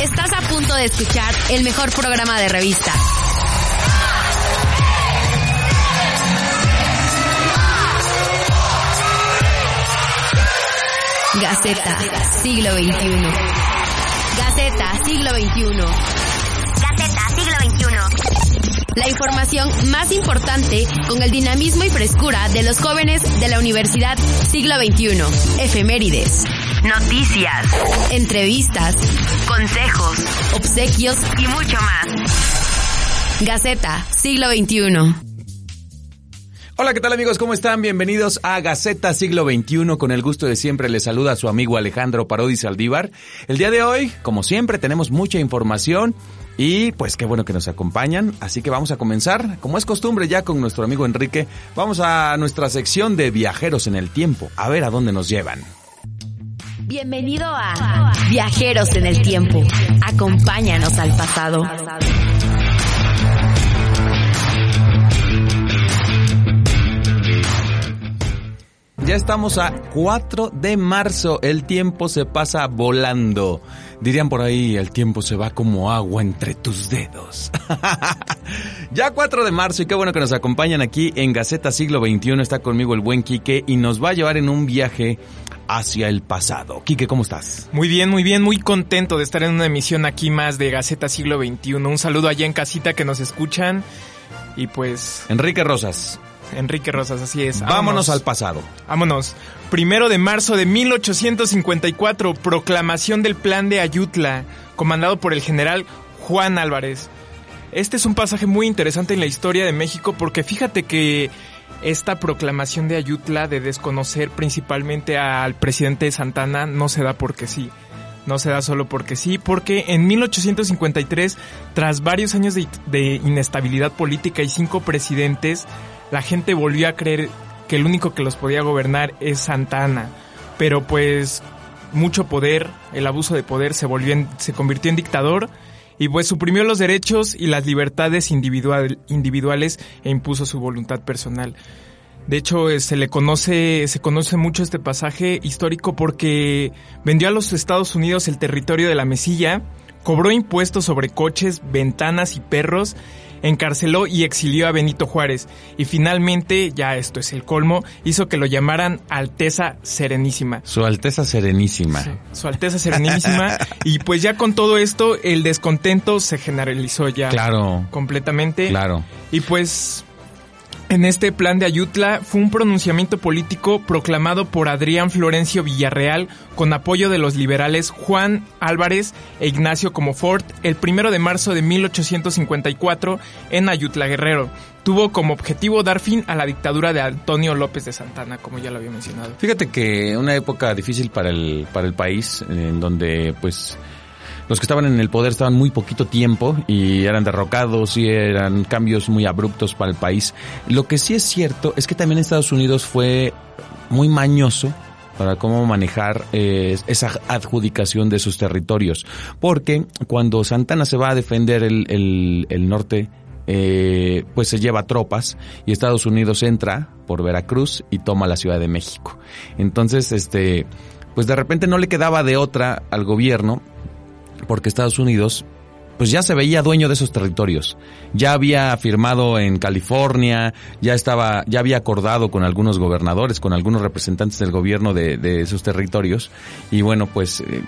Estás a punto de escuchar el mejor programa de revista. Gaceta, siglo XXI. Gaceta, siglo XXI. Gaceta, siglo XXI. La información más importante con el dinamismo y frescura de los jóvenes de la Universidad Siglo XXI. Efemérides. Noticias. Entrevistas. Consejos. Obsequios y mucho más. Gaceta, siglo XXI. Hola, ¿qué tal amigos? ¿Cómo están? Bienvenidos a Gaceta Siglo XXI. Con el gusto de siempre les saluda a su amigo Alejandro Parodi Saldívar. El día de hoy, como siempre, tenemos mucha información y pues qué bueno que nos acompañan. Así que vamos a comenzar, como es costumbre ya con nuestro amigo Enrique, vamos a nuestra sección de viajeros en el tiempo, a ver a dónde nos llevan. Bienvenido a Viajeros en el Tiempo. Acompáñanos al pasado. Ya estamos a 4 de marzo, el tiempo se pasa volando. Dirían por ahí, el tiempo se va como agua entre tus dedos. ya 4 de marzo y qué bueno que nos acompañan aquí en Gaceta Siglo XXI. Está conmigo el buen Quique y nos va a llevar en un viaje hacia el pasado. Quique, ¿cómo estás? Muy bien, muy bien, muy contento de estar en una emisión aquí más de Gaceta Siglo XXI. Un saludo allá en casita que nos escuchan y pues... Enrique Rosas. Enrique Rosas, así es. Vámonos, Vámonos al pasado. Vámonos. Primero de marzo de 1854, proclamación del Plan de Ayutla, comandado por el general Juan Álvarez. Este es un pasaje muy interesante en la historia de México porque fíjate que esta proclamación de Ayutla de desconocer principalmente al presidente Santana no se da porque sí. No se da solo porque sí, porque en 1853, tras varios años de, de inestabilidad política y cinco presidentes, la gente volvió a creer que el único que los podía gobernar es Santana. Pero pues mucho poder, el abuso de poder se volvió se convirtió en dictador y pues suprimió los derechos y las libertades individual, individuales e impuso su voluntad personal. De hecho, eh, se le conoce, se conoce mucho este pasaje histórico porque vendió a los Estados Unidos el territorio de la Mesilla, cobró impuestos sobre coches, ventanas y perros encarceló y exilió a Benito Juárez y finalmente, ya esto es el colmo, hizo que lo llamaran Alteza Serenísima. Su Alteza Serenísima. su Alteza Serenísima. y pues ya con todo esto, el descontento se generalizó ya. Claro. Completamente. Claro. Y pues en este plan de Ayutla fue un pronunciamiento político proclamado por Adrián Florencio Villarreal con apoyo de los liberales Juan Álvarez e Ignacio Comofort el primero de marzo de 1854 en Ayutla Guerrero. Tuvo como objetivo dar fin a la dictadura de Antonio López de Santana, como ya lo había mencionado. Fíjate que una época difícil para el, para el país, en donde pues los que estaban en el poder estaban muy poquito tiempo y eran derrocados y eran cambios muy abruptos para el país. Lo que sí es cierto es que también Estados Unidos fue muy mañoso para cómo manejar eh, esa adjudicación de sus territorios. Porque cuando Santana se va a defender el, el, el norte, eh, pues se lleva tropas y Estados Unidos entra por Veracruz y toma la Ciudad de México. Entonces, este, pues de repente no le quedaba de otra al gobierno porque Estados Unidos pues ya se veía dueño de esos territorios. Ya había firmado en California, ya estaba, ya había acordado con algunos gobernadores, con algunos representantes del gobierno de, de esos territorios. Y bueno, pues eh,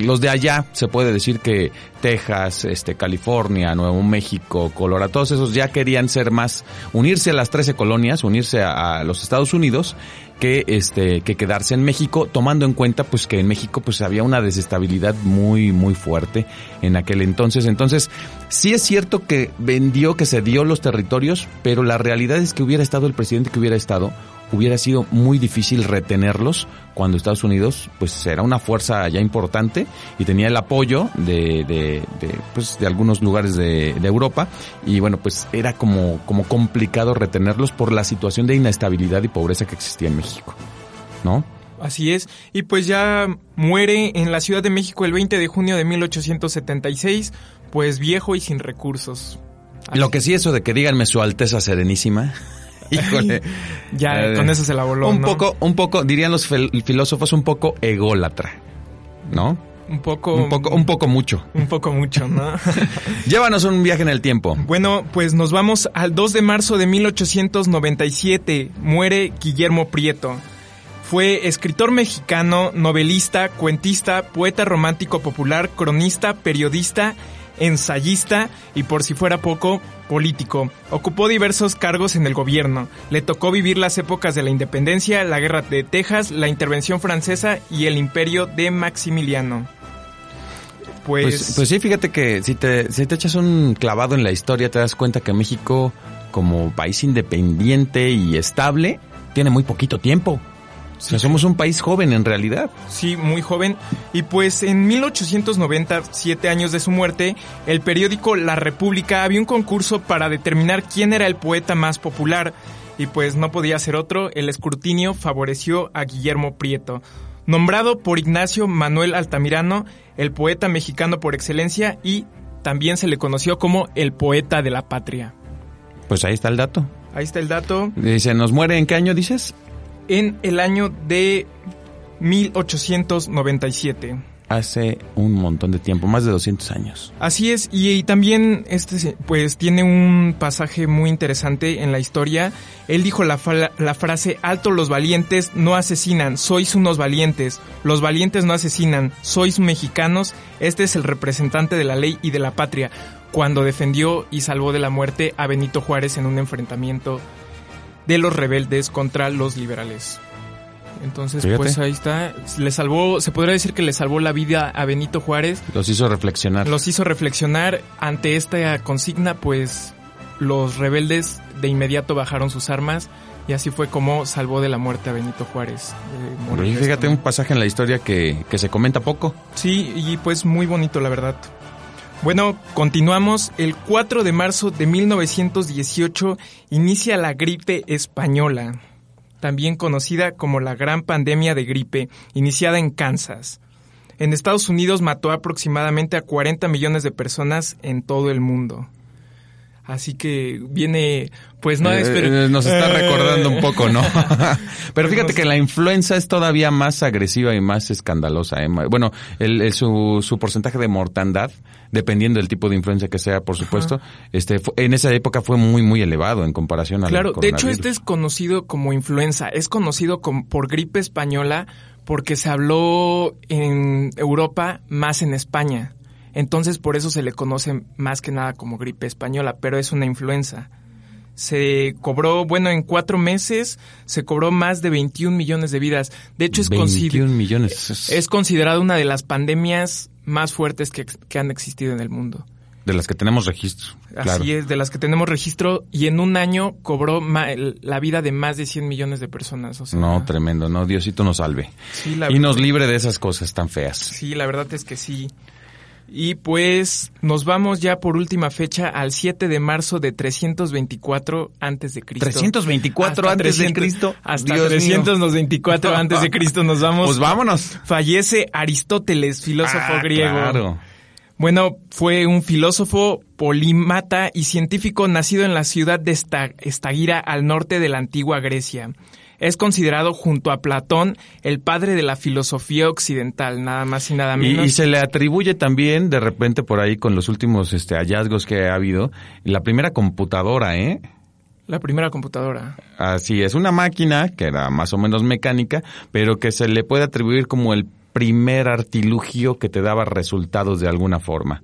los de allá, se puede decir que Texas, este, California, Nuevo México, Colorado, todos esos ya querían ser más, unirse a las 13 colonias, unirse a, a los Estados Unidos que este que quedarse en México tomando en cuenta pues que en México pues había una desestabilidad muy muy fuerte en aquel entonces. Entonces sí es cierto que vendió que se dio los territorios pero la realidad es que hubiera estado el presidente que hubiera estado hubiera sido muy difícil retenerlos cuando Estados Unidos pues era una fuerza ya importante y tenía el apoyo de, de, de pues de algunos lugares de, de, Europa y bueno pues era como, como complicado retenerlos por la situación de inestabilidad y pobreza que existía en México, ¿no? Así es, y pues ya muere en la Ciudad de México el 20 de junio de 1876, pues viejo y sin recursos. Así. Lo que sí eso de que díganme su Alteza Serenísima. Híjole. ya, eh, con eso se la voló. Un ¿no? poco, un poco, dirían los filósofos, un poco ególatra, ¿no? Un poco. Un poco, un poco mucho. Un poco mucho, ¿no? Llévanos un viaje en el tiempo. Bueno, pues nos vamos al 2 de marzo de 1897. Muere Guillermo Prieto. Fue escritor mexicano, novelista, cuentista, poeta romántico popular, cronista, periodista, ensayista y por si fuera poco, político. Ocupó diversos cargos en el gobierno. Le tocó vivir las épocas de la independencia, la guerra de Texas, la intervención francesa y el imperio de Maximiliano. Pues, pues, pues sí, fíjate que si te, si te echas un clavado en la historia te das cuenta que México como país independiente y estable tiene muy poquito tiempo. O sea, somos un país joven en realidad. Sí, muy joven. Y pues en 1890, siete años de su muerte, el periódico La República había un concurso para determinar quién era el poeta más popular. Y pues no podía ser otro, el escrutinio favoreció a Guillermo Prieto. Nombrado por Ignacio Manuel Altamirano, el poeta mexicano por excelencia y también se le conoció como el poeta de la patria. Pues ahí está el dato. Ahí está el dato. Dice, ¿nos muere en qué año dices? En el año de 1897. Hace un montón de tiempo, más de 200 años. Así es, y, y, también este pues tiene un pasaje muy interesante en la historia. Él dijo la, la frase, alto los valientes no asesinan, sois unos valientes. Los valientes no asesinan, sois mexicanos. Este es el representante de la ley y de la patria, cuando defendió y salvó de la muerte a Benito Juárez en un enfrentamiento de los rebeldes contra los liberales. Entonces, Fíjate. pues ahí está. Le salvó, se podría decir que le salvó la vida a Benito Juárez. Los hizo reflexionar. Los hizo reflexionar. Ante esta consigna, pues los rebeldes de inmediato bajaron sus armas y así fue como salvó de la muerte a Benito Juárez. Eh, fíjate un pasaje en la historia que, que se comenta poco. Sí, y pues muy bonito, la verdad. Bueno, continuamos. El 4 de marzo de 1918 inicia la gripe española, también conocida como la Gran Pandemia de Gripe, iniciada en Kansas. En Estados Unidos mató aproximadamente a 40 millones de personas en todo el mundo. Así que viene, pues no eh, eh, Nos está recordando un poco, ¿no? Pero fíjate que la influenza es todavía más agresiva y más escandalosa. ¿eh? Bueno, el, el, su, su porcentaje de mortandad, dependiendo del tipo de influenza que sea, por supuesto, Ajá. este en esa época fue muy, muy elevado en comparación a Claro, de hecho este es conocido como influenza. Es conocido como, por gripe española porque se habló en Europa más en España. Entonces por eso se le conoce más que nada como gripe española, pero es una influenza. Se cobró, bueno, en cuatro meses se cobró más de 21 millones de vidas. De hecho, es, 21 millones. es considerada una de las pandemias más fuertes que, que, han existido en el mundo. De las que tenemos registro. Así es, de las que tenemos registro y en un año cobró la vida de más de 100 millones de personas. O sea, no, tremendo, no, Diosito nos salve. Sí, la y nos libre de esas cosas tan feas. Sí, la verdad es que sí. Y pues nos vamos ya por última fecha al 7 de marzo de 324 antes de Cristo. 324 antes 300, de Cristo. Hasta Dios 324 mío. antes de Cristo nos vamos. Pues vámonos. Fallece Aristóteles, filósofo ah, griego. Claro. Bueno, fue un filósofo, polímata y científico nacido en la ciudad de Estagira al norte de la antigua Grecia. Es considerado junto a Platón el padre de la filosofía occidental, nada más y nada menos. Y, y, se le atribuye también, de repente por ahí con los últimos este, hallazgos que ha habido, la primera computadora, ¿eh? La primera computadora. Así es, una máquina que era más o menos mecánica, pero que se le puede atribuir como el primer artilugio que te daba resultados de alguna forma.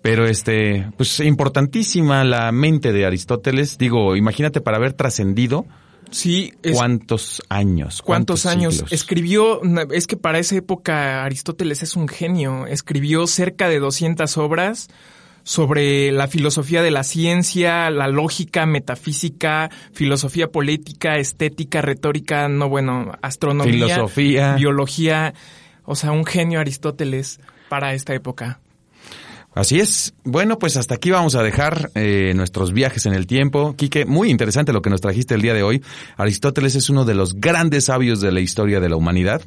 Pero este, pues importantísima la mente de Aristóteles. Digo, imagínate para haber trascendido Sí. Es, ¿Cuántos años? ¿Cuántos, ¿Cuántos años? Siglos? Escribió, es que para esa época Aristóteles es un genio. Escribió cerca de 200 obras sobre la filosofía de la ciencia, la lógica, metafísica, filosofía política, estética, retórica, no bueno, astronomía, Filosofía. biología, o sea, un genio Aristóteles para esta época. Así es. Bueno, pues hasta aquí vamos a dejar eh, nuestros viajes en el tiempo. Quique, muy interesante lo que nos trajiste el día de hoy. Aristóteles es uno de los grandes sabios de la historia de la humanidad.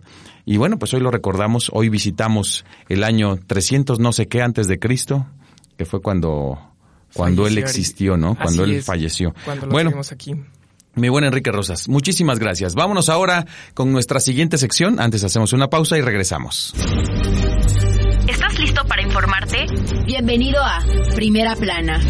Y bueno, pues hoy lo recordamos. Hoy visitamos el año 300 no sé qué antes de Cristo, que fue cuando, cuando él Falleció existió, ¿no? Cuando él es, falleció. Cuando lo Bueno, aquí. mi buen Enrique Rosas, muchísimas gracias. Vámonos ahora con nuestra siguiente sección. Antes hacemos una pausa y regresamos. ¿Estás listo para informarte? Bienvenido a Primera Plana.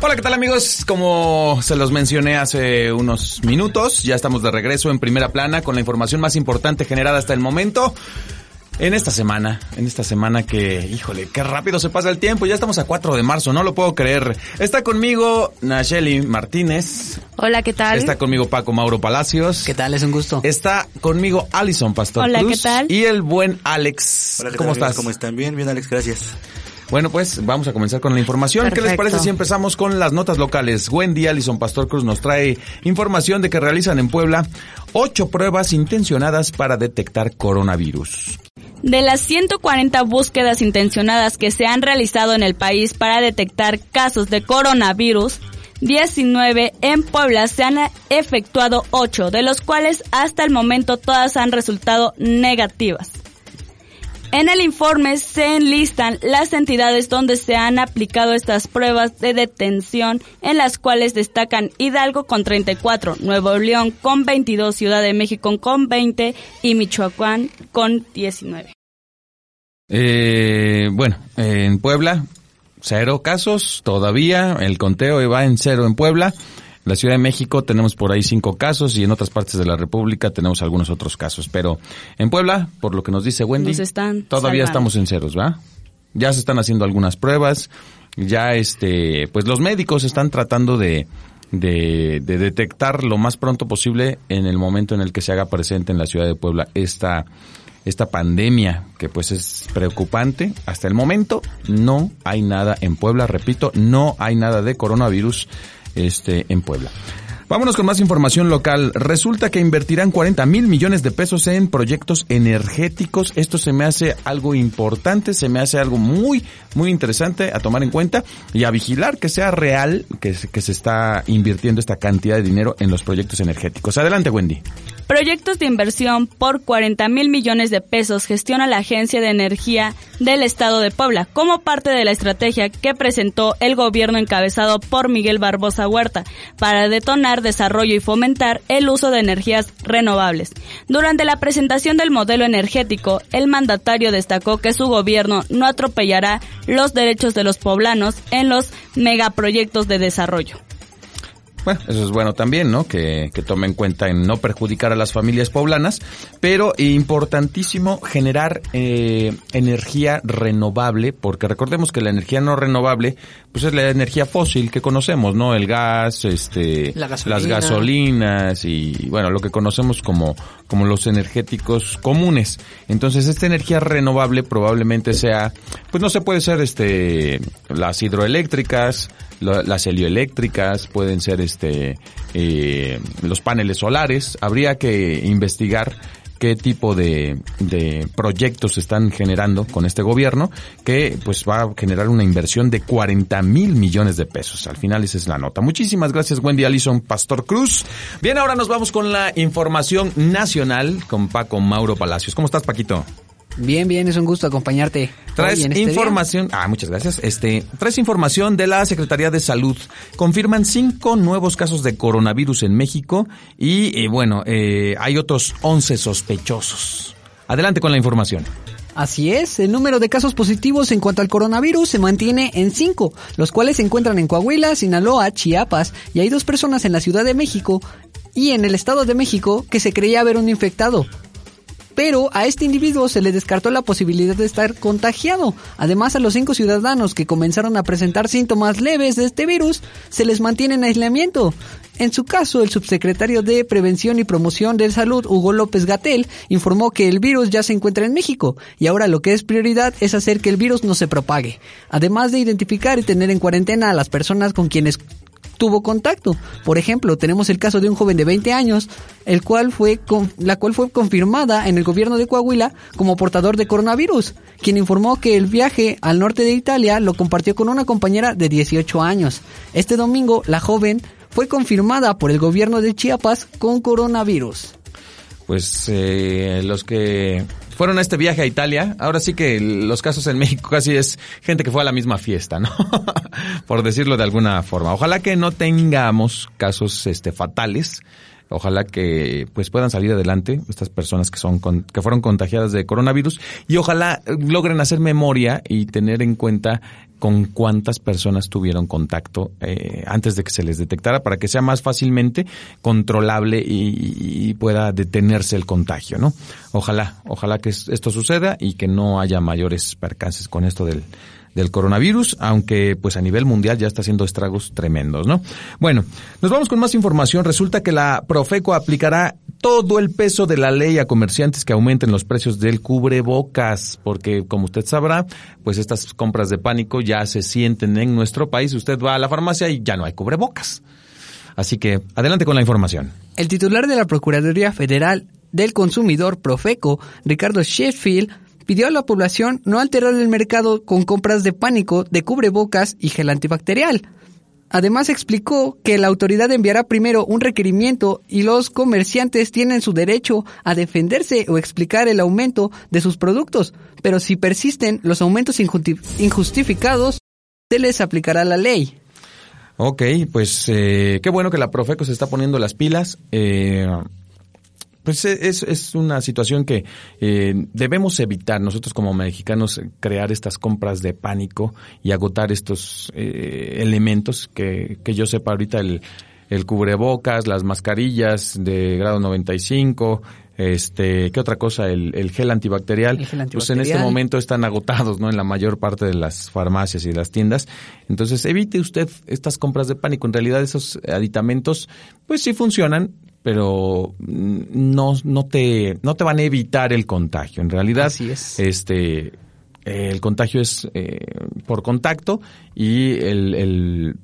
Hola, ¿qué tal amigos? Como se los mencioné hace unos minutos, ya estamos de regreso en primera plana con la información más importante generada hasta el momento. En esta semana, en esta semana que, híjole, qué rápido se pasa el tiempo, ya estamos a 4 de marzo, no lo puedo creer. Está conmigo Nacheli Martínez, Hola, ¿qué tal? está conmigo Paco Mauro Palacios. ¿Qué tal? Es un gusto. Está conmigo Alison Pastor Hola, Cruz ¿qué tal? y el buen Alex. Hola, ¿qué ¿Cómo tal, amigos? estás? ¿Cómo están? Bien, bien, Alex, gracias. Bueno, pues vamos a comenzar con la información. ¿Qué les parece si empezamos con las notas locales? Wendy Alison Pastor Cruz nos trae información de que realizan en Puebla ocho pruebas intencionadas para detectar coronavirus. De las 140 búsquedas intencionadas que se han realizado en el país para detectar casos de coronavirus, 19 en Puebla se han efectuado 8, de los cuales hasta el momento todas han resultado negativas. En el informe se enlistan las entidades donde se han aplicado estas pruebas de detención, en las cuales destacan Hidalgo con 34, Nuevo León con 22, Ciudad de México con 20 y Michoacán con 19. Eh, bueno, en Puebla, cero casos todavía. El conteo va en cero en Puebla. La Ciudad de México tenemos por ahí cinco casos y en otras partes de la República tenemos algunos otros casos. Pero en Puebla, por lo que nos dice Wendy, Nos están todavía estamos en ceros, ¿va? Ya se están haciendo algunas pruebas. Ya este, pues los médicos están tratando de, de, de detectar lo más pronto posible en el momento en el que se haga presente en la ciudad de Puebla esta, esta pandemia que pues es preocupante. Hasta el momento no hay nada en Puebla, repito, no hay nada de coronavirus este en Puebla. Vámonos con más información local. Resulta que invertirán 40 mil millones de pesos en proyectos energéticos. Esto se me hace algo importante, se me hace algo muy, muy interesante a tomar en cuenta y a vigilar que sea real que, que se está invirtiendo esta cantidad de dinero en los proyectos energéticos. Adelante, Wendy. Proyectos de inversión por 40 mil millones de pesos gestiona la Agencia de Energía del Estado de Puebla como parte de la estrategia que presentó el gobierno encabezado por Miguel Barbosa Huerta para detonar, desarrollo y fomentar el uso de energías renovables. Durante la presentación del modelo energético, el mandatario destacó que su gobierno no atropellará los derechos de los poblanos en los megaproyectos de desarrollo. Bueno, eso es bueno también, ¿no? Que, que tome en cuenta en no perjudicar a las familias poblanas, pero importantísimo generar eh, energía renovable, porque recordemos que la energía no renovable, pues es la energía fósil que conocemos, ¿no? El gas, este, La gasolina. las gasolinas y, bueno, lo que conocemos como, como los energéticos comunes. Entonces, esta energía renovable probablemente sea, pues no se puede ser, este, las hidroeléctricas, lo- las helioeléctricas, pueden ser este eh, los paneles solares. Habría que investigar qué tipo de, de proyectos están generando con este gobierno que pues va a generar una inversión de 40 mil millones de pesos. Al final esa es la nota. Muchísimas gracias Wendy Alison Pastor Cruz. Bien, ahora nos vamos con la información nacional con Paco Mauro Palacios. ¿Cómo estás Paquito? Bien, bien, es un gusto acompañarte. Traes este día. información, ah, muchas gracias. Este, traes información de la Secretaría de Salud. Confirman cinco nuevos casos de coronavirus en México y, eh, bueno, eh, hay otros 11 sospechosos. Adelante con la información. Así es, el número de casos positivos en cuanto al coronavirus se mantiene en 5, los cuales se encuentran en Coahuila, Sinaloa, Chiapas y hay dos personas en la Ciudad de México y en el Estado de México que se creía haber un infectado. Pero a este individuo se le descartó la posibilidad de estar contagiado. Además, a los cinco ciudadanos que comenzaron a presentar síntomas leves de este virus, se les mantiene en aislamiento. En su caso, el subsecretario de Prevención y Promoción de Salud, Hugo López Gatel, informó que el virus ya se encuentra en México y ahora lo que es prioridad es hacer que el virus no se propague, además de identificar y tener en cuarentena a las personas con quienes tuvo contacto. Por ejemplo, tenemos el caso de un joven de 20 años, el cual fue la cual fue confirmada en el gobierno de Coahuila como portador de coronavirus, quien informó que el viaje al norte de Italia lo compartió con una compañera de 18 años. Este domingo, la joven fue confirmada por el gobierno de Chiapas con coronavirus. Pues eh, los que fueron a este viaje a Italia, ahora sí que los casos en México casi es gente que fue a la misma fiesta, ¿no? Por decirlo de alguna forma. Ojalá que no tengamos casos este fatales. Ojalá que pues puedan salir adelante estas personas que son que fueron contagiadas de coronavirus y ojalá logren hacer memoria y tener en cuenta con cuántas personas tuvieron contacto eh, antes de que se les detectara para que sea más fácilmente controlable y, pueda detenerse el contagio, ¿no? Ojalá, ojalá que esto suceda y que no haya mayores percances con esto del, del coronavirus, aunque pues a nivel mundial ya está haciendo estragos tremendos, ¿no? Bueno, nos vamos con más información. Resulta que la Profeco aplicará todo el peso de la ley a comerciantes que aumenten los precios del cubrebocas, porque como usted sabrá, pues estas compras de pánico ya se sienten en nuestro país. Usted va a la farmacia y ya no hay cubrebocas. Así que adelante con la información. El titular de la Procuraduría Federal del Consumidor Profeco, Ricardo Sheffield, pidió a la población no alterar el mercado con compras de pánico de cubrebocas y gel antibacterial. Además explicó que la autoridad enviará primero un requerimiento y los comerciantes tienen su derecho a defenderse o explicar el aumento de sus productos, pero si persisten los aumentos injustificados, se les aplicará la ley. Ok, pues eh, qué bueno que la Profeco se está poniendo las pilas. Eh, pues e, es, es una situación que eh, debemos evitar nosotros como mexicanos crear estas compras de pánico y agotar estos eh, elementos que, que yo sepa ahorita el, el cubrebocas, las mascarillas de grado 95, este, ¿qué otra cosa? El, el, gel antibacterial. El gel antibacterial. Pues en este momento están agotados, ¿no? En la mayor parte de las farmacias y las tiendas. Entonces, evite usted estas compras de pánico. En realidad, esos aditamentos, pues sí funcionan, pero no, no, te, no te van a evitar el contagio. En realidad, este, el contagio es eh, por contacto y el, el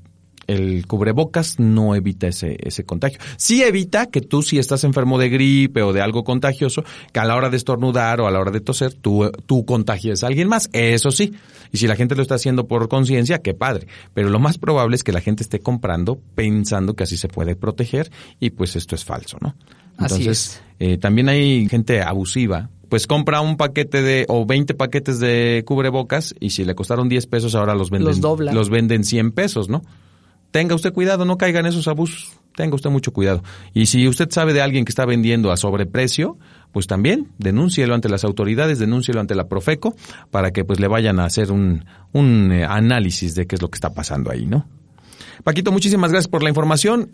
el cubrebocas no evita ese, ese contagio. Sí evita que tú si estás enfermo de gripe o de algo contagioso, que a la hora de estornudar o a la hora de toser, tú, tú contagies a alguien más. Eso sí. Y si la gente lo está haciendo por conciencia, qué padre. Pero lo más probable es que la gente esté comprando pensando que así se puede proteger y pues esto es falso, ¿no? Entonces, eh, también hay gente abusiva pues compra un paquete de o 20 paquetes de cubrebocas y si le costaron 10 pesos ahora los venden los, los venden 100 pesos, ¿no? Tenga usted cuidado, no caiga en esos abusos. Tenga usted mucho cuidado. Y si usted sabe de alguien que está vendiendo a sobreprecio, pues también denúncielo ante las autoridades, denúncielo ante la Profeco para que pues le vayan a hacer un, un eh, análisis de qué es lo que está pasando ahí, ¿no? Paquito, muchísimas gracias por la información.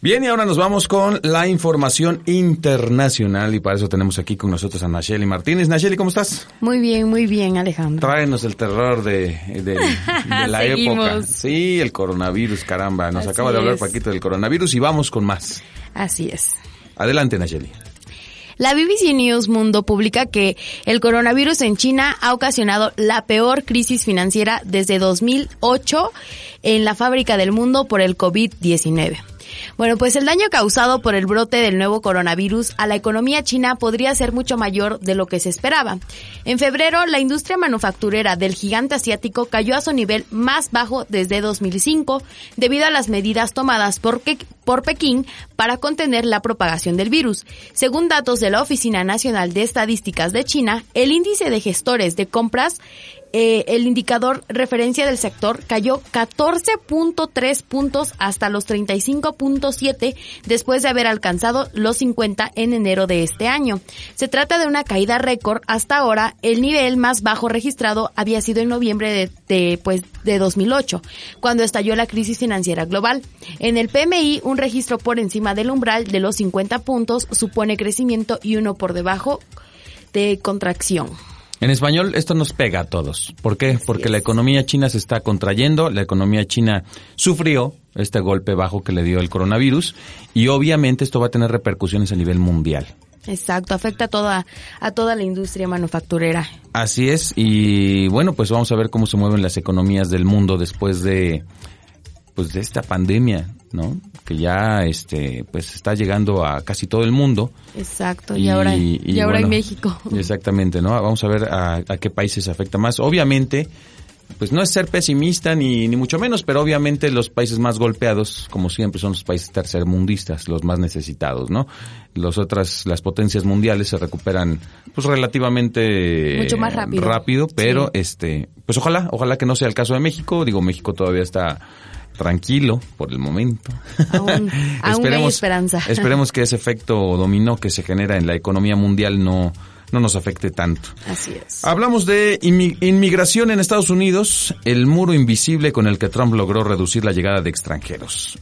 Bien, y ahora nos vamos con la información internacional y para eso tenemos aquí con nosotros a Nacheli Martínez. Nacheli, ¿cómo estás? Muy bien, muy bien, Alejandro. Tráenos el terror de, de, la época. Sí, el coronavirus, caramba. Nos acaba de hablar Paquito del coronavirus y vamos con más. Así es. Adelante, Nacheli. La BBC News Mundo publica que el coronavirus en China ha ocasionado la peor crisis financiera desde 2008 en la fábrica del mundo por el COVID-19. Bueno, pues el daño causado por el brote del nuevo coronavirus a la economía china podría ser mucho mayor de lo que se esperaba. En febrero, la industria manufacturera del gigante asiático cayó a su nivel más bajo desde 2005 debido a las medidas tomadas por, por Pekín para contener la propagación del virus. Según datos de la Oficina Nacional de Estadísticas de China, el índice de gestores de compras eh, el indicador referencia del sector cayó 14.3 puntos hasta los 35.7 después de haber alcanzado los 50 en enero de este año. Se trata de una caída récord. Hasta ahora, el nivel más bajo registrado había sido en noviembre de, de, pues, de 2008, cuando estalló la crisis financiera global. En el PMI, un registro por encima del umbral de los 50 puntos supone crecimiento y uno por debajo de contracción. En español, esto nos pega a todos. ¿Por qué? Porque la economía china se está contrayendo, la economía china sufrió este golpe bajo que le dio el coronavirus y obviamente esto va a tener repercusiones a nivel mundial. Exacto, afecta a toda, a toda la industria manufacturera. Así es, y bueno, pues vamos a ver cómo se mueven las economías del mundo después de, pues de esta pandemia, ¿no? Que ya, este, pues está llegando a casi todo el mundo. Exacto, y, ahora, y, ahora en México. Exactamente, ¿no? Vamos a ver a, a qué países afecta más. Obviamente, pues no es ser pesimista ni, ni mucho menos, pero obviamente los países más golpeados, como siempre, son los países tercermundistas, los más necesitados, ¿no? Los otras, las potencias mundiales se recuperan, pues relativamente mucho más rápido, rápido pero este, pues ojalá, ojalá que no sea el caso de México. Digo, México todavía está tranquilo por el momento. Aún, aún hay esperanza. esperemos que ese efecto dominó que se genera en la economía mundial no no nos afecte tanto. Así es. Hablamos de inmigración en Estados Unidos, el muro invisible con el que Trump logró reducir la llegada de extranjeros.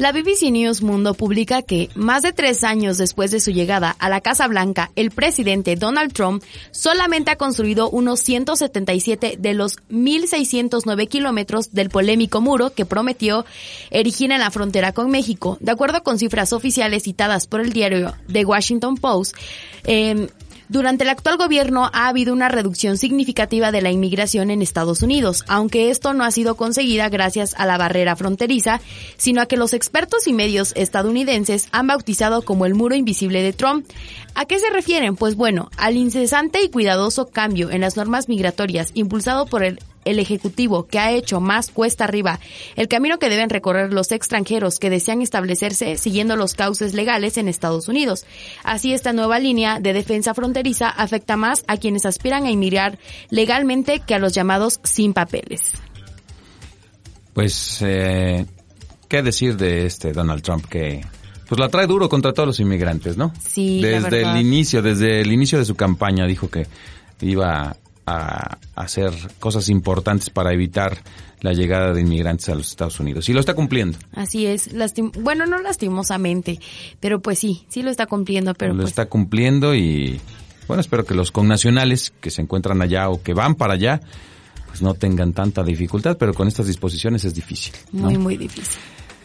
La BBC News Mundo publica que, más de tres años después de su llegada a la Casa Blanca, el presidente Donald Trump solamente ha construido unos 177 de los 1.609 kilómetros del polémico muro que prometió erigir en la frontera con México. De acuerdo con cifras oficiales citadas por el diario The Washington Post, eh, durante el actual gobierno ha habido una reducción significativa de la inmigración en Estados Unidos, aunque esto no ha sido conseguida gracias a la barrera fronteriza, sino a que los expertos y medios estadounidenses han bautizado como el muro invisible de Trump. ¿A qué se refieren? Pues bueno, al incesante y cuidadoso cambio en las normas migratorias impulsado por el el Ejecutivo, que ha hecho más cuesta arriba el camino que deben recorrer los extranjeros que desean establecerse siguiendo los cauces legales en Estados Unidos. Así, esta nueva línea de defensa fronteriza afecta más a quienes aspiran a inmigrar legalmente que a los llamados sin papeles. Pues, eh, ¿qué decir de este Donald Trump que pues la trae duro contra todos los inmigrantes, ¿no? Sí, desde el inicio, desde el inicio de su campaña dijo que iba a hacer cosas importantes para evitar la llegada de inmigrantes a los Estados Unidos. Y lo está cumpliendo. Así es. bueno, no lastimosamente, pero pues sí, sí lo está cumpliendo. Pero lo pues está cumpliendo y bueno, espero que los connacionales que se encuentran allá o que van para allá, pues no tengan tanta dificultad, pero con estas disposiciones es difícil. Muy, muy difícil.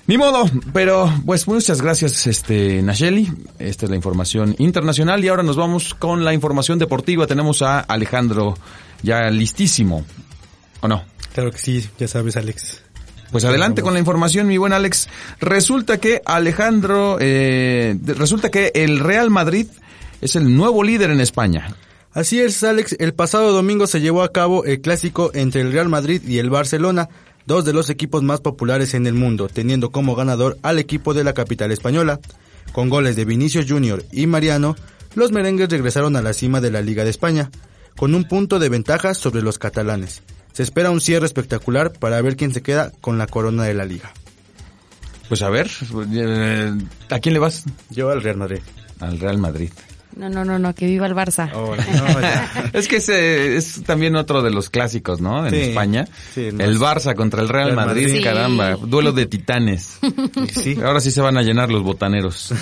Ni modo, pero pues muchas gracias, este Nacheli. Esta es la información internacional y ahora nos vamos con la información deportiva. Tenemos a Alejandro ya listísimo, ¿o no? Claro que sí, ya sabes, Alex. Pues adelante con la información, mi buen Alex. Resulta que Alejandro, eh, resulta que el Real Madrid es el nuevo líder en España. Así es, Alex. El pasado domingo se llevó a cabo el clásico entre el Real Madrid y el Barcelona dos de los equipos más populares en el mundo, teniendo como ganador al equipo de la capital española. Con goles de Vinicius Junior y Mariano, los merengues regresaron a la cima de la Liga de España, con un punto de ventaja sobre los catalanes. Se espera un cierre espectacular para ver quién se queda con la corona de la liga. Pues a ver, eh, ¿a quién le vas? Yo al Real Madrid. Al Real Madrid. No, no, no, no, que viva el Barça. Oh, es que ese es también otro de los clásicos, ¿no? En España. el Barça contra el Real, Madrid, caramba. Duelo de titanes. Sí. Ahora sí se van a llenar los botaneros.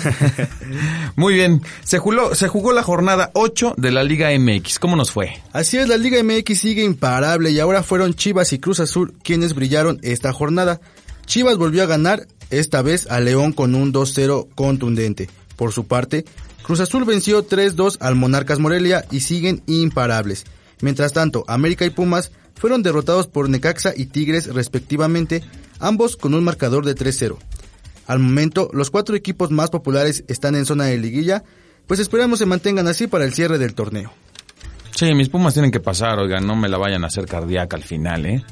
Muy bien. Se jugó, se jugó la jornada 8 de la Liga MX. ¿Cómo nos fue? Así es, la Liga MX sigue imparable y ahora fueron Chivas y Cruz Azul quienes brillaron esta jornada. Chivas volvió a ganar, esta vez a León con un 2-0 contundente. Por su parte, Cruz Azul venció 3-2 al Monarcas Morelia y siguen imparables. Mientras tanto, América y Pumas fueron derrotados por Necaxa y Tigres respectivamente, ambos con un marcador de 3-0. Al momento, los cuatro equipos más populares están en zona de liguilla, pues esperamos se mantengan así para el cierre del torneo. Sí, mis Pumas tienen que pasar, oigan, no me la vayan a hacer cardíaca al final, ¿eh?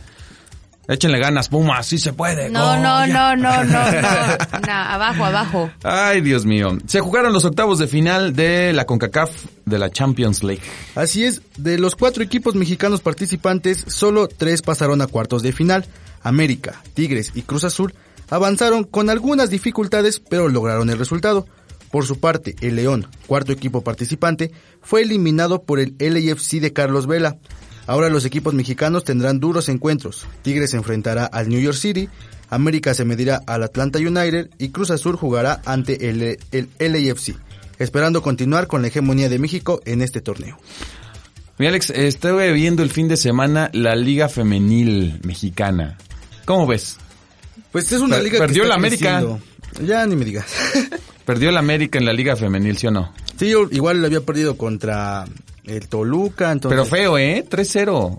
Échenle ganas, Pumas, sí se puede. No, no, no, no, no, no, abajo, abajo. Ay, Dios mío. Se jugaron los octavos de final de la CONCACAF de la Champions League. Así es, de los cuatro equipos mexicanos participantes, solo tres pasaron a cuartos de final. América, Tigres y Cruz Azul avanzaron con algunas dificultades, pero lograron el resultado. Por su parte, el León, cuarto equipo participante, fue eliminado por el LAFC de Carlos Vela. Ahora los equipos mexicanos tendrán duros encuentros. Tigres se enfrentará al New York City, América se medirá al Atlanta United y Cruz Azul jugará ante el, el LAFC. esperando continuar con la hegemonía de México en este torneo. Mi Alex, estuve viendo el fin de semana la Liga Femenil Mexicana. ¿Cómo ves? Pues es una Per- liga perdió que está la América. creciendo. Ya ni me digas. Perdió el América en la Liga Femenil, ¿sí o no? sí, yo igual lo había perdido contra el Toluca, entonces... Pero feo, ¿eh? 3-0.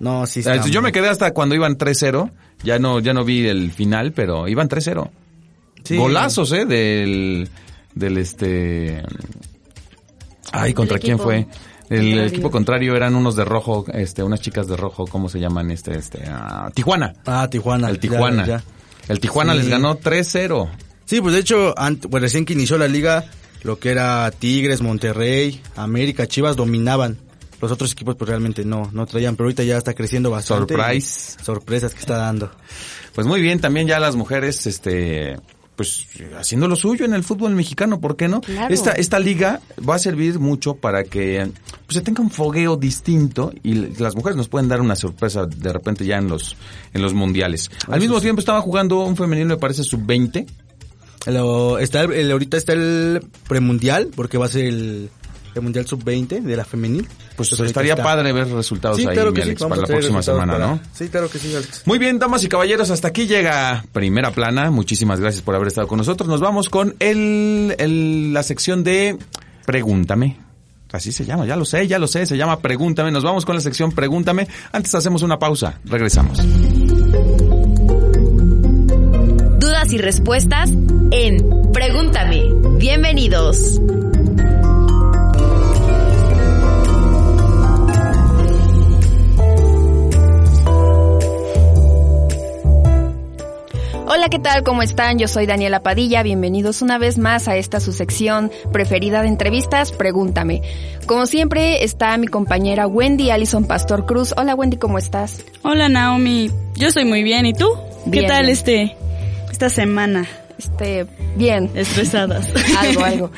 No, sí Ah, está Yo me quedé hasta cuando iban 3-0. Ya no, ya no vi el final, pero iban 3-0. Sí. Golazos, ¿eh? Del, del este... Ay, ¿contra quién fue? El equipo contrario eran unos de rojo, este, unas chicas de rojo, ¿cómo se llaman? Este, este, ah, Tijuana. Ah, Tijuana. El Tijuana. ya. El Tijuana Sí. les ganó 3-0. Sí, pues de hecho, ant- pues recién que inició la liga, lo que era Tigres, Monterrey, América, Chivas dominaban. Los otros equipos pues realmente no, no traían, pero ahorita ya está creciendo bastante. Surprise. Sorpresas que está dando. Pues muy bien, también ya las mujeres, este, pues haciendo lo suyo en el fútbol mexicano, ¿por qué no? Claro. Esta, esta liga va a servir mucho para que pues, se tenga un fogueo distinto y las mujeres nos pueden dar una sorpresa de repente ya en los, en los mundiales. Al mismo tiempo estaba jugando un femenino, me parece, sub-20. Lo- está el, el- ahorita está el premundial, porque va a ser el, el mundial sub-20 de la femenil. Pues Entonces, estaría está- padre ver resultados Sí, ahí, claro mi que sí, Alex, vamos para la próxima semana, para- ¿no? Sí, claro que sí, Alex. Muy bien, damas y caballeros, hasta aquí llega Primera Plana. Muchísimas gracias por haber estado con nosotros. Nos vamos con el, el- la sección de Pregúntame. Así se llama, ya lo sé, ya lo sé, se llama Pregúntame. Nos vamos con la sección Pregúntame. Antes hacemos una pausa. Regresamos. Dudas y respuestas en Pregúntame. Bienvenidos. Hola, ¿qué tal? ¿Cómo están? Yo soy Daniela Padilla. Bienvenidos una vez más a esta su sección preferida de entrevistas, Pregúntame. Como siempre está mi compañera Wendy Alison Pastor Cruz. Hola Wendy, ¿cómo estás? Hola Naomi, yo estoy muy bien, ¿y tú? Bien, ¿Qué tal este esta semana? Este, bien. Estresadas. algo, algo.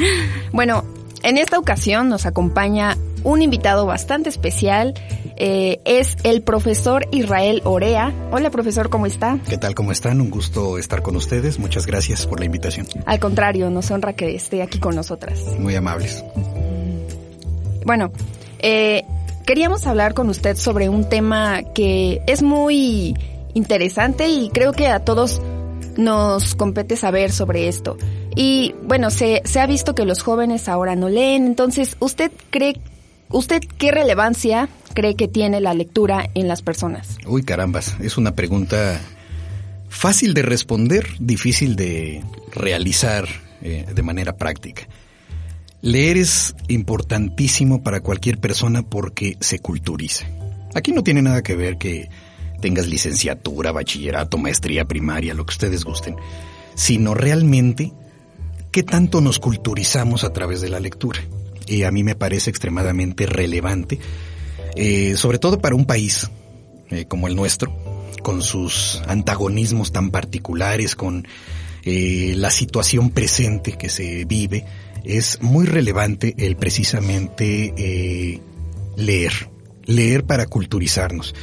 Bueno, en esta ocasión nos acompaña un invitado bastante especial. Eh, es el profesor Israel Orea. Hola profesor, ¿cómo está? ¿Qué tal? ¿Cómo están? Un gusto estar con ustedes. Muchas gracias por la invitación. Al contrario, nos honra que esté aquí con nosotras. Muy amables. Bueno, eh, queríamos hablar con usted sobre un tema que es muy interesante y creo que a todos nos compete saber sobre esto. Y bueno, se, se ha visto que los jóvenes ahora no leen, entonces, ¿usted cree, usted qué relevancia cree que tiene la lectura en las personas? Uy, carambas. Es una pregunta fácil de responder, difícil de realizar eh, de manera práctica. Leer es importantísimo para cualquier persona porque se culturiza. Aquí no tiene nada que ver que tengas licenciatura, bachillerato, maestría primaria, lo que ustedes gusten, sino realmente qué tanto nos culturizamos a través de la lectura. Y a mí me parece extremadamente relevante, eh, sobre todo para un país eh, como el nuestro, con sus antagonismos tan particulares, con eh, la situación presente que se vive, es muy relevante el precisamente leer, leer para culturizarnos.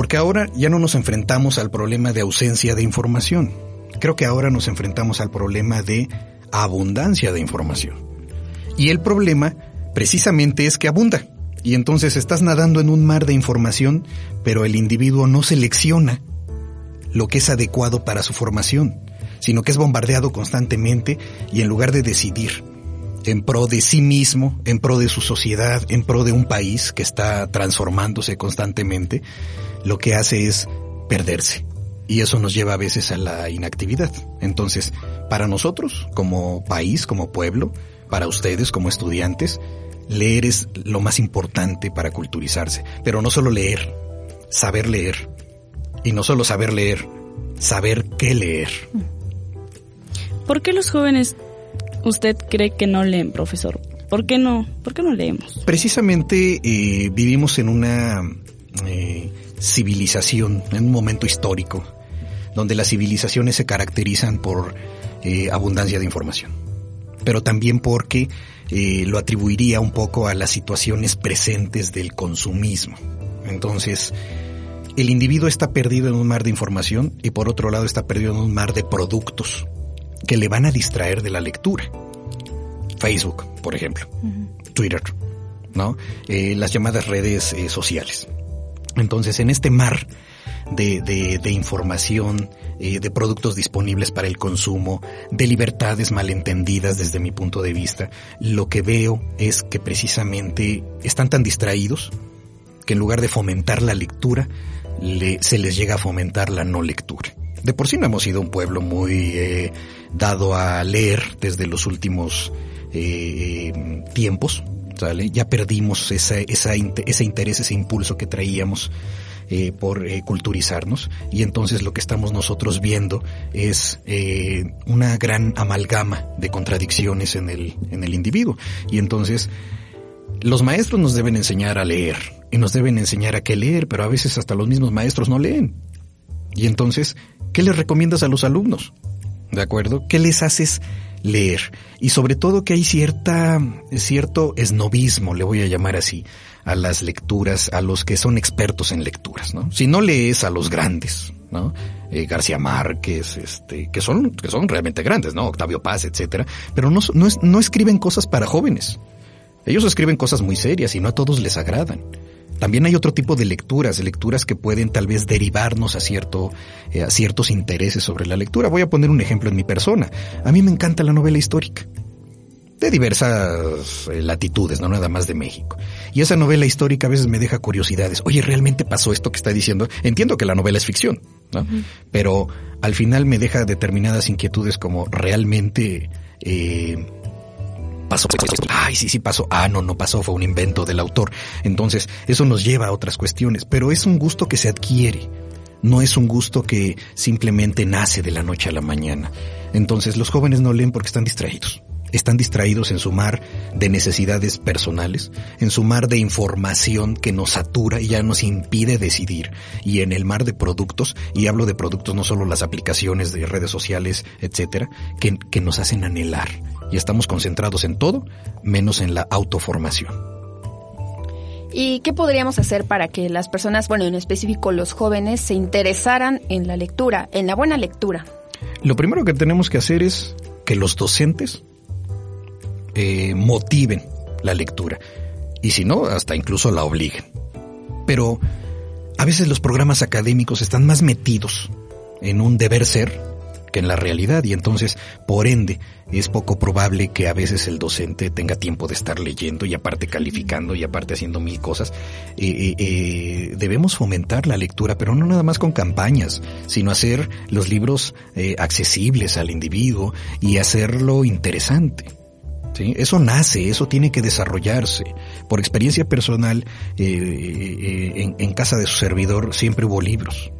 Porque ahora ya no nos enfrentamos al problema de ausencia de información. Creo que ahora nos enfrentamos al problema de abundancia de información. Y el problema precisamente es que abunda. Y entonces estás nadando en un mar de información, pero el individuo no selecciona lo que es adecuado para su formación, sino que es bombardeado constantemente y en lugar de decidir en pro de sí mismo, en pro de su sociedad, en pro de un país que está transformándose constantemente, lo que hace es perderse. Y eso nos lleva a veces a la inactividad. Entonces, para nosotros, como país, como pueblo, para ustedes, como estudiantes, leer es lo más importante para culturizarse. Pero no solo leer, saber leer. Y no solo saber leer, saber qué leer. ¿Por qué los jóvenes usted cree que no leen, profesor? ¿Por qué no? ¿Por qué no leemos? Precisamente eh, vivimos en una eh, civilización, en un momento histórico, donde las civilizaciones se caracterizan por eh, abundancia de información, pero también porque lo atribuiría un poco a las situaciones presentes del consumismo. Entonces, el individuo está perdido en un mar de información y por otro lado está perdido en un mar de productos que le van a distraer de la lectura. Facebook, por ejemplo, Twitter, ¿no? Eh, las llamadas redes eh, sociales. Entonces, en este mar de, de, de información, eh, de productos disponibles para el consumo, de libertades malentendidas desde mi punto de vista, lo que veo es que precisamente están tan distraídos que en lugar de fomentar la lectura, le, se les llega a fomentar la no lectura. De por sí no hemos sido un pueblo muy eh, dado a leer desde los últimos eh, tiempos, ¿sale? Ya perdimos esa, esa, ese interés, ese impulso que traíamos eh, por eh, culturizarnos y entonces lo que estamos nosotros viendo es eh, una gran amalgama de contradicciones en el, en el individuo y entonces los maestros nos deben enseñar a leer y nos deben enseñar a qué leer, pero a veces hasta los mismos maestros no leen. Y entonces, ¿qué les recomiendas a los alumnos? ¿De acuerdo? ¿Qué les haces leer? Y sobre todo que hay cierta, cierto esnovismo, le voy a llamar así, a las lecturas, a los que son expertos en lecturas, ¿no? Si no lees a los grandes, ¿no? Eh, García Márquez, este, que son, que son realmente grandes, ¿no? Octavio Paz, etcétera, pero no, no, es, no escriben cosas para jóvenes. Ellos escriben cosas muy serias y no a todos les agradan. También hay otro tipo de lecturas, lecturas que pueden tal vez derivarnos a, cierto, eh, a ciertos intereses sobre la lectura. Voy a poner un ejemplo en mi persona. A mí me encanta la novela histórica. De diversas eh, latitudes, no nada más de México. Y esa novela histórica a veces me deja curiosidades. Oye, ¿realmente pasó esto que está diciendo? Entiendo que la novela es ficción, ¿no? Pero al final me deja determinadas inquietudes como realmente... Eh, pasó. Ay, sí, sí pasó. Ah, no, no pasó, fue un invento del autor. Entonces, eso nos lleva a otras cuestiones, pero es un gusto que se adquiere. No es un gusto que simplemente nace de la noche a la mañana. Entonces, los jóvenes no leen porque están distraídos. Están distraídos en su mar de necesidades personales, en su mar de información que nos satura y ya nos impide decidir, y en el mar de productos, y hablo de productos no solo las aplicaciones de redes sociales, etcétera, que, que nos hacen anhelar y estamos concentrados en todo menos en la autoformación. ¿Y qué podríamos hacer para que las personas, bueno, en específico los jóvenes, se interesaran en la lectura, en la buena lectura? Lo primero que tenemos que hacer es que los docentes eh, motiven la lectura y si no, hasta incluso la obliguen. Pero a veces los programas académicos están más metidos en un deber ser que en la realidad y entonces, por ende, es poco probable que a veces el docente tenga tiempo de estar leyendo y aparte calificando y aparte haciendo mil cosas. Eh, eh, eh, debemos fomentar la lectura, pero no nada más con campañas, sino hacer los libros accesibles al individuo y hacerlo interesante. ¿Sí? Eso nace, eso tiene que desarrollarse. Por experiencia personal, en casa de su servidor siempre hubo libros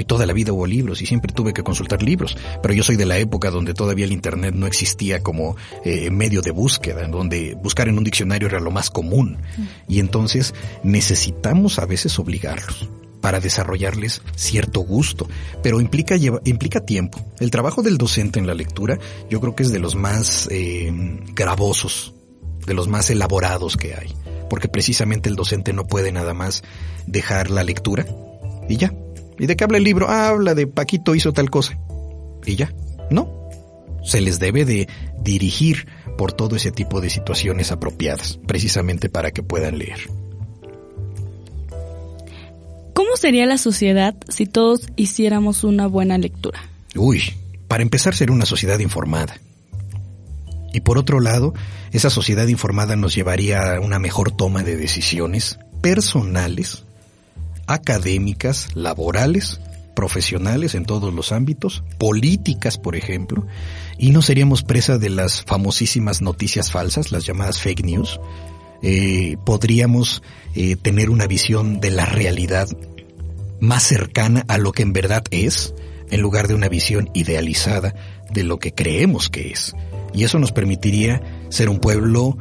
y toda la vida hubo libros y siempre tuve que consultar libros, pero yo soy de la época donde todavía el Internet no existía como eh, medio de búsqueda, donde buscar en un diccionario era lo más común. Y entonces necesitamos a veces obligarlos para desarrollarles cierto gusto, pero implica, lleva, implica tiempo. El trabajo del docente en la lectura yo creo que es de los más eh, gravosos, de los más elaborados que hay, porque precisamente el docente no puede nada más dejar la lectura y ya, ¿Y de qué habla el libro? Ah, habla de Paquito hizo tal cosa. Y ya, no. Se les debe de dirigir por todo ese tipo de situaciones apropiadas, precisamente para que puedan leer. ¿Cómo sería la sociedad si todos hiciéramos una buena lectura? Uy, para empezar ser una sociedad informada. Y por otro lado, esa sociedad informada nos llevaría a una mejor toma de decisiones personales académicas, laborales, profesionales en todos los ámbitos, políticas, por ejemplo, y no seríamos presa de las famosísimas noticias falsas, las llamadas fake news. Eh, podríamos eh, tener una visión de la realidad más cercana a lo que en verdad es, en lugar de una visión idealizada de lo que creemos que es. Y eso nos permitiría ser un pueblo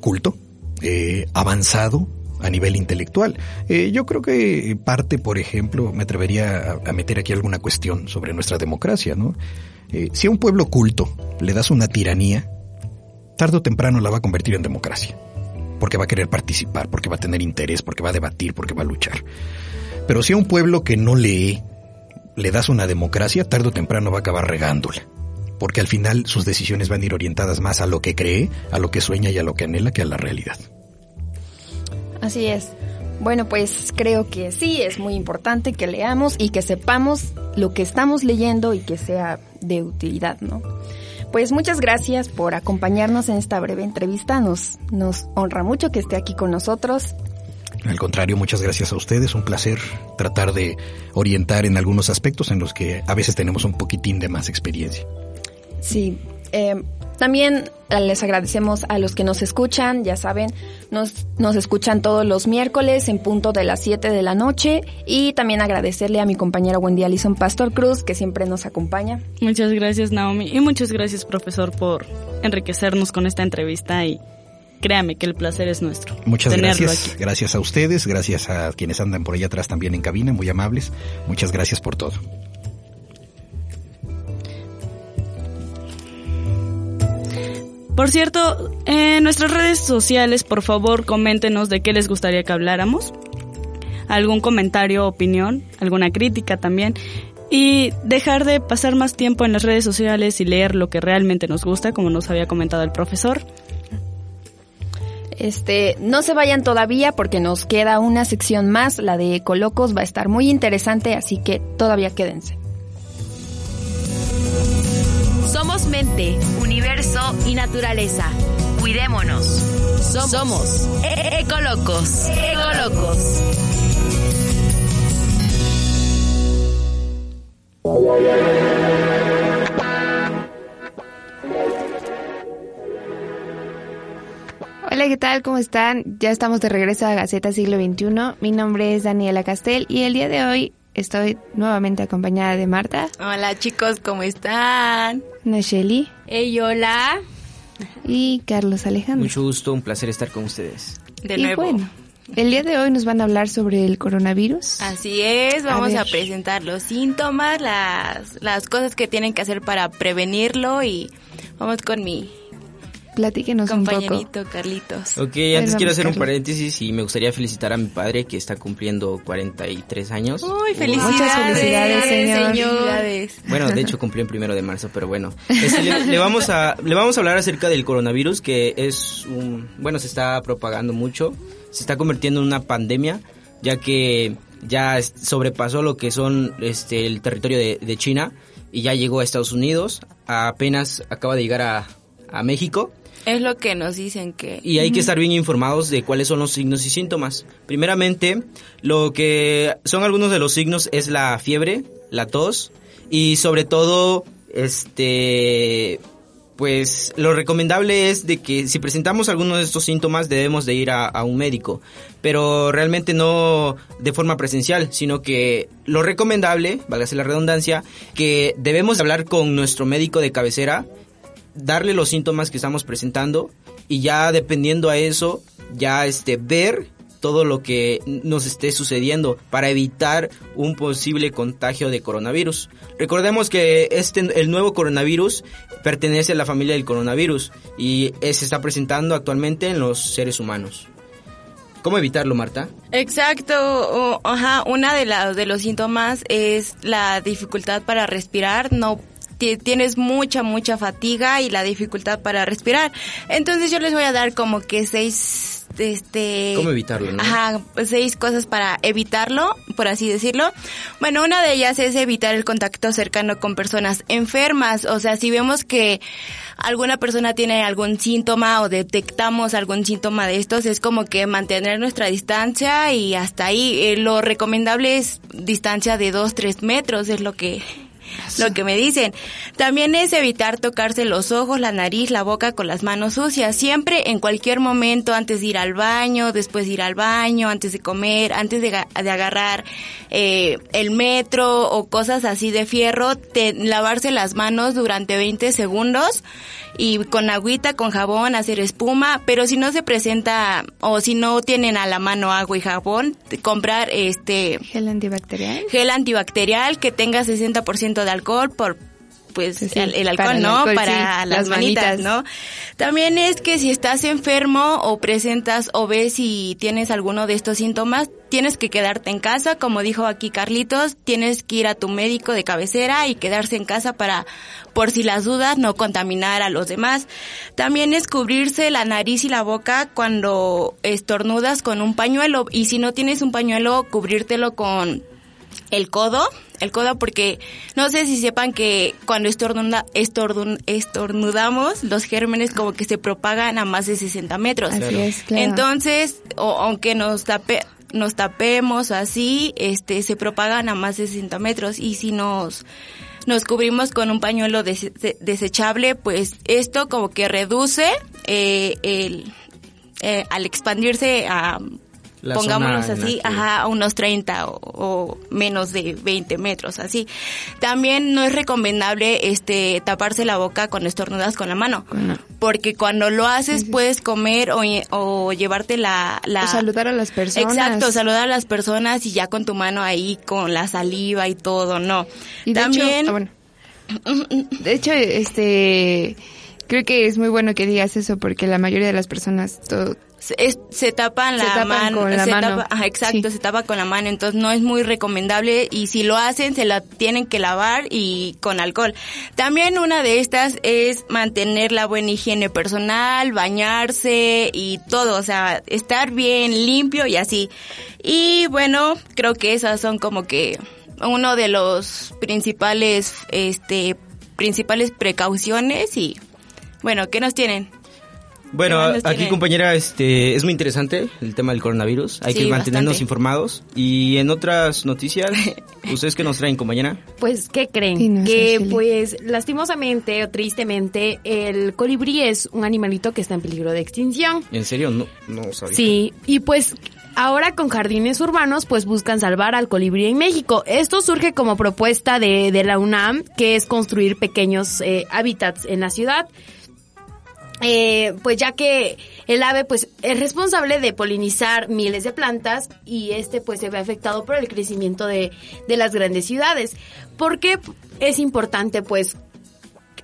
culto, eh, avanzado, a nivel intelectual. Eh, yo creo que parte, por ejemplo, me atrevería a, meter aquí alguna cuestión sobre nuestra democracia, ¿no? Eh, si a un pueblo culto le das una tiranía, tarde o temprano la va a convertir en democracia. Porque va a querer participar, porque va a tener interés, porque va a debatir, porque va a luchar. Pero si a un pueblo que no lee le das una democracia, tarde o temprano va a acabar regándola. porque al final sus decisiones van a ir orientadas más a lo que cree, a lo que sueña y a lo que anhela que a la realidad. Así es. Bueno, pues creo que sí, es muy importante que leamos y que sepamos lo que estamos leyendo y que sea de utilidad, ¿no? Pues muchas gracias por acompañarnos en esta breve entrevista. Nos, nos honra mucho que esté aquí con nosotros. Al contrario, muchas gracias a ustedes. Un placer tratar de orientar en algunos aspectos en los que a veces tenemos un poquitín de más experiencia. Sí. Eh, también les agradecemos a los que nos escuchan, ya saben, nos, nos escuchan todos los miércoles en punto de las 7 de la noche y también agradecerle a mi compañera Wendy Alison Pastor Cruz que siempre nos acompaña. Muchas gracias Naomi y muchas gracias profesor por enriquecernos con esta entrevista y créame que el placer es nuestro. Muchas gracias. Gracias a ustedes, gracias a quienes andan por allá atrás también en cabina, muy amables. Muchas gracias por todo. Por cierto, en nuestras redes sociales, por favor, coméntenos de qué les gustaría que habláramos. Algún comentario, opinión, alguna crítica también. Y dejar de pasar más tiempo en las redes sociales y leer lo que realmente nos gusta, como nos había comentado el profesor. Este, no se vayan todavía porque nos queda una sección más, la de Colocos va a estar muy interesante, así que todavía quédense. Somos mente, universo y naturaleza. Cuidémonos. Somos, Somos Ecolocos. Ecolocos. Hola, ¿qué tal? ¿Cómo están? Ya estamos de regreso a Gaceta Siglo XXI. Mi nombre es Daniela Castel y el día de hoy estoy nuevamente acompañada de Marta. Hola chicos, ¿cómo están? Nacheli. Hey, hola. Y Carlos Alejandro. Mucho gusto, un placer estar con ustedes. De y nuevo. Bueno, el día de hoy nos van a hablar sobre el coronavirus. Así es, vamos A a, presentar los síntomas, las, las cosas que tienen que hacer para prevenirlo y vamos con mi Platíquenos un poco. compañerito Carlitos. Ok, Ahí antes quiero hacer un paréntesis y me gustaría felicitar a mi padre que está cumpliendo 43 años. Uy, felicidades. Muchas felicidades, señor. Felicidades. Bueno, de hecho cumplió en primero de marzo, pero bueno. Este, le, le vamos a, le vamos a hablar acerca del coronavirus, que es un, bueno, se está propagando mucho, se está convirtiendo en una pandemia, ya que ya sobrepasó lo que son este el territorio de, de China y ya llegó a Estados Unidos, apenas acaba de llegar a, a México. Es lo que nos dicen que... Y hay que estar bien informados de cuáles son los signos y síntomas. Primeramente, lo que son algunos de los signos es la fiebre, la tos y sobre todo, este, pues lo recomendable es de que si presentamos alguno de estos síntomas debemos de ir a, a un médico, pero realmente no de forma presencial, sino que lo recomendable, válgase la redundancia, que debemos hablar con nuestro médico de cabecera darle los síntomas que estamos presentando y ya dependiendo a eso, ya este ver todo lo que nos esté sucediendo para evitar un posible contagio de coronavirus. Recordemos que este el nuevo coronavirus pertenece a la familia del coronavirus y eh, se está presentando actualmente en los seres humanos. ¿Cómo evitarlo, Marta? Exacto, ajá, una de las de los síntomas es la dificultad para respirar, no tienes mucha mucha fatiga y la dificultad para respirar. Entonces yo les voy a dar como que seis este ¿Cómo evitarlo, no? Ajá, seis cosas para evitarlo, por así decirlo. Bueno, una de ellas es evitar el contacto cercano con personas enfermas. O sea, si vemos que alguna persona tiene algún síntoma o detectamos algún síntoma de estos, es como que mantener nuestra distancia y hasta ahí. Eh, lo recomendable es distancia de dos, tres metros, es lo que lo que me dicen. También es evitar tocarse los ojos, la nariz, la boca con las manos sucias. Siempre, en cualquier momento, antes de ir al baño, después de ir al baño, antes de comer, antes de, de agarrar eh, el metro o cosas así de fierro, te- lavarse las manos durante 20 segundos y con agüita, con jabón, hacer espuma. Pero si no se presenta o si no tienen a la mano agua y jabón, comprar este Gel antibacterial. gel antibacterial que tenga 60% de alcohol por pues Sí, sí, el, el para alcohol, el ¿no? alcohol, para sí, las las manitas, manitas. ¿no? También es que si estás enfermo o presentas o ves y tienes alguno de estos síntomas, tienes que quedarte en casa, como dijo aquí Carlitos, tienes que ir a tu médico de cabecera y quedarse en casa para, por si las dudas, no contaminar a los demás. También es cubrirse la nariz y la boca cuando estornudas con un pañuelo y si no tienes un pañuelo, cubrírtelo con el codo, el codo porque no sé si sepan que cuando estornuda, estornun- estornudamos, los gérmenes como que se propagan a más de 60 metros. Así Claro. es, claro. Entonces, o- aunque nos tape, nos tapemos así, este, se propagan a más de 60 metros y si nos nos cubrimos con un pañuelo des- de- desechable, pues esto como que reduce eh, el eh, al expandirse a La pongámonos así, que- ajá, a unos 30 o, o menos de 20 metros, así. También no es recomendable este taparse la boca cuando estornudas con la mano, porque cuando lo haces puedes comer o, o llevarte la, la... O saludar a las personas. Exacto, saludar a las personas y ya con tu mano ahí con la saliva y todo, no. Y de También... hecho, ah, bueno. De hecho, este, creo que es muy bueno que digas eso porque la mayoría de las personas todo, se, es- se tapan la mano, con la se mano. tapa- ajá, exacto, se tapa con la mano, entonces no es muy recomendable y si lo hacen se la tienen que lavar y con alcohol. También una de estas es mantener la buena higiene personal, bañarse y todo, o sea, estar bien limpio y así. Y bueno, creo que esas son como que uno de los principales este principales precauciones y bueno, ¿qué nos tienen? Bueno, ¿Qué más nos aquí tienen? compañera, este, es muy interesante el tema del coronavirus. Hay Sí, que mantenernos bastante. informados. Y en otras noticias, ¿ustedes qué nos traen, compañera? Pues, ¿qué creen? Que, pues, lastimosamente o tristemente, el colibrí es un animalito que está en peligro de extinción. ¿En serio? No, no sabía. Sí, y pues ahora con jardines urbanos pues buscan salvar al colibrí en México. Esto surge como propuesta de, de la UNAM, que es construir pequeños eh, hábitats en la ciudad. Eh, pues ya que el ave pues es responsable de polinizar miles de plantas y este pues se ve afectado por el crecimiento de, de las grandes ciudades. ¿Por qué es importante pues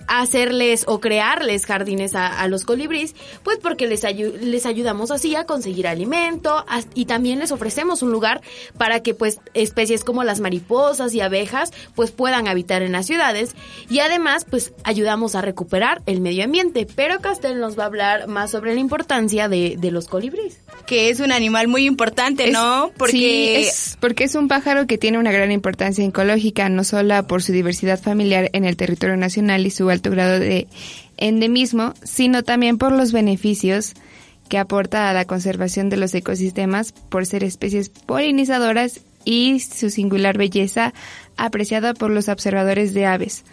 hacerles o crearles jardines a, a los colibríes, pues porque les, ayu- les ayudamos así a conseguir alimento as- y también les ofrecemos un lugar para que pues especies como las mariposas y abejas pues puedan habitar en las ciudades y además pues ayudamos a recuperar el medio ambiente. Pero Castel nos va a hablar más sobre la importancia de, de los colibríes. Que es un animal muy importante, Es- ¿no? Porque sí, es porque es un pájaro que tiene una gran importancia ecológica, no solo por su diversidad familiar en el territorio nacional y su alto grado de endemismo, sino también por los beneficios que aporta a la conservación de los ecosistemas por ser especies polinizadoras y su singular belleza apreciada por los observadores de aves.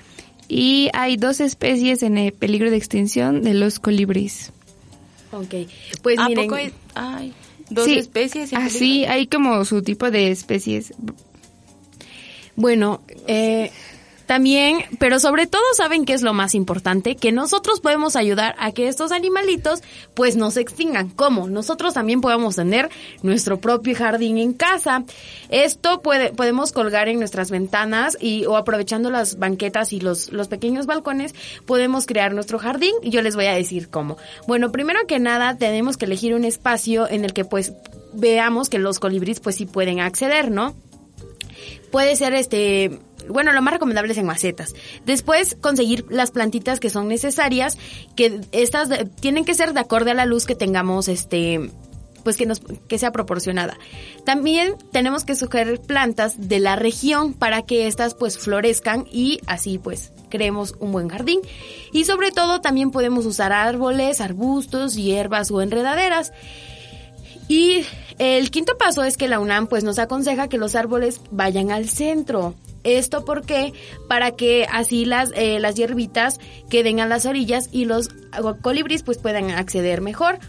Y hay dos especies en el peligro de extinción de los colibríes. Ok, pues ¿A miren, poco hay, ay, dos Sí, especies? en Así, peligro? hay como su tipo de especies. Bueno, eh, también, pero sobre todo saben que es lo más importante, que nosotros podemos ayudar a que estos animalitos pues no se extingan. ¿Cómo? Nosotros también podemos tener nuestro propio jardín en casa. Esto puede, podemos colgar en nuestras ventanas y o aprovechando las banquetas y los, los pequeños balcones, podemos crear nuestro jardín y yo les voy a decir cómo. Bueno, primero que nada tenemos que elegir un espacio en el que pues veamos que los colibríes pues sí pueden acceder, ¿no? puede ser este bueno, lo más recomendable es en macetas. Después conseguir las plantitas que son necesarias, que estas de- tienen que ser de acorde a la luz que tengamos este pues que nos que sea proporcionada. También tenemos que sugerir plantas de la región para que estas pues florezcan y así pues creemos un buen jardín. Y sobre todo también podemos usar árboles, arbustos, hierbas o enredaderas. Y el quinto paso es que la UNAM pues nos aconseja que los árboles vayan al centro. Esto porque para que así las eh, las hierbitas queden a las orillas y los colibríes pues puedan acceder mejor.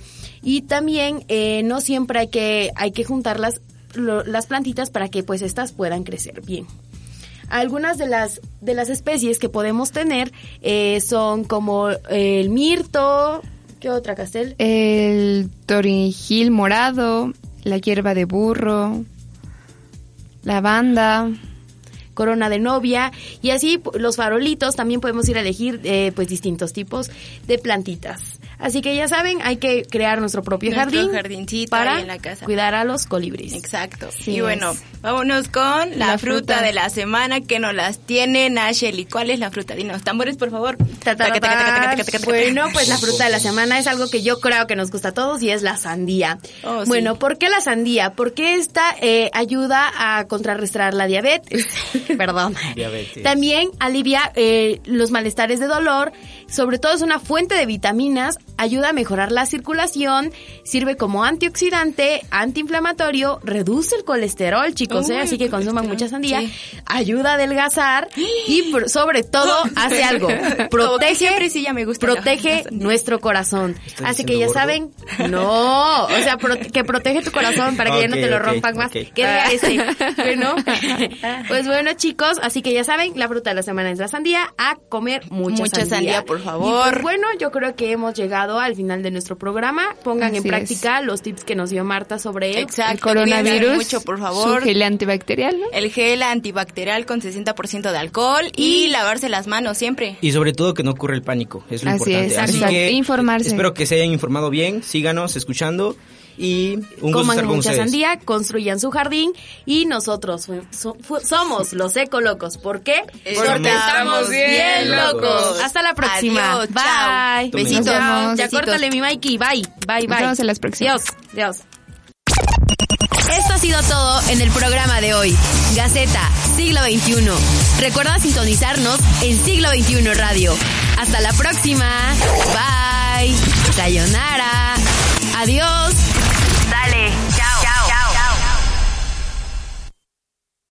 Y también eh, no siempre hay que hay que juntar las las plantitas para que pues estas puedan crecer bien. Algunas de las de las especies que podemos tener eh, son como el mirto, ¿qué otra castel? El torinjil morado, la hierba de burro, lavanda. Corona de novia y así los farolitos también podemos ir a elegir eh, pues distintos tipos de plantitas. Así que ya saben, hay que crear nuestro propio Nuestro jardín jardincito para ahí en la casa. cuidar a los colibríes. Exacto. Y bueno, vámonos con la, La fruta. fruta. de la semana que nos las tiene Nacheli. ¿Cuál es la fruta? Dinos, tambores, por favor. Bueno, pues la fruta de la semana es algo que yo creo que nos gusta a todos y es la sandía. Oh, sí. Bueno, ¿por qué la sandía? Porque esta eh, ayuda a contrarrestar la diabetes. Perdón. Diabetes. También alivia eh, los malestares de dolor, sobre todo es una fuente de vitaminas, ayuda a mejorar la circulación, sirve como antioxidante, antiinflamatorio, reduce el colesterol, chicos, ¿eh? Así que consuman mucha sandía, sí. ayuda a adelgazar y sobre todo hace algo, protege, siempre sí ya me gusta protege nuestro corazón. ¿Estás Así que ya gordo? saben, no, o sea, prote- que protege tu corazón para que ya no te lo rompan más. ¿Qué día ese? Bueno, pues bueno, chicos, así que ya saben, la fruta de la semana es la sandía, a comer mucha, Mucha sandía, por Y favor. pues bueno, yo creo que hemos llegado al final de nuestro programa. Pongan Así en práctica los tips que nos dio Marta sobre. Exacto. El coronavirus, mucho, por favor. su gel antibacterial, ¿no? El gel antibacterial con 60% de alcohol y lavarse las manos siempre. Y sobre todo que no ocurra el pánico, es lo Así importante. es, Así exacto. que Informarse. espero que se hayan informado bien, síganos escuchando y un gusto Coman estar con mucha ustedes. sandía, construyan su jardín y nosotros so- somos los ecolocos. ¿Por qué? Porque estamos bien locos. Hasta la próxima. Adiós, bye. Besitos. Ya Besitos. córtale mi Mikey. Bye. Bye, bye. Nos vemos en las próximas. Dios. Dios. Esto ha sido todo en el programa de hoy. Gaceta, siglo XXI. Recuerda sintonizarnos en siglo XXI Radio. Hasta la próxima. Bye. Sayonara. Adiós.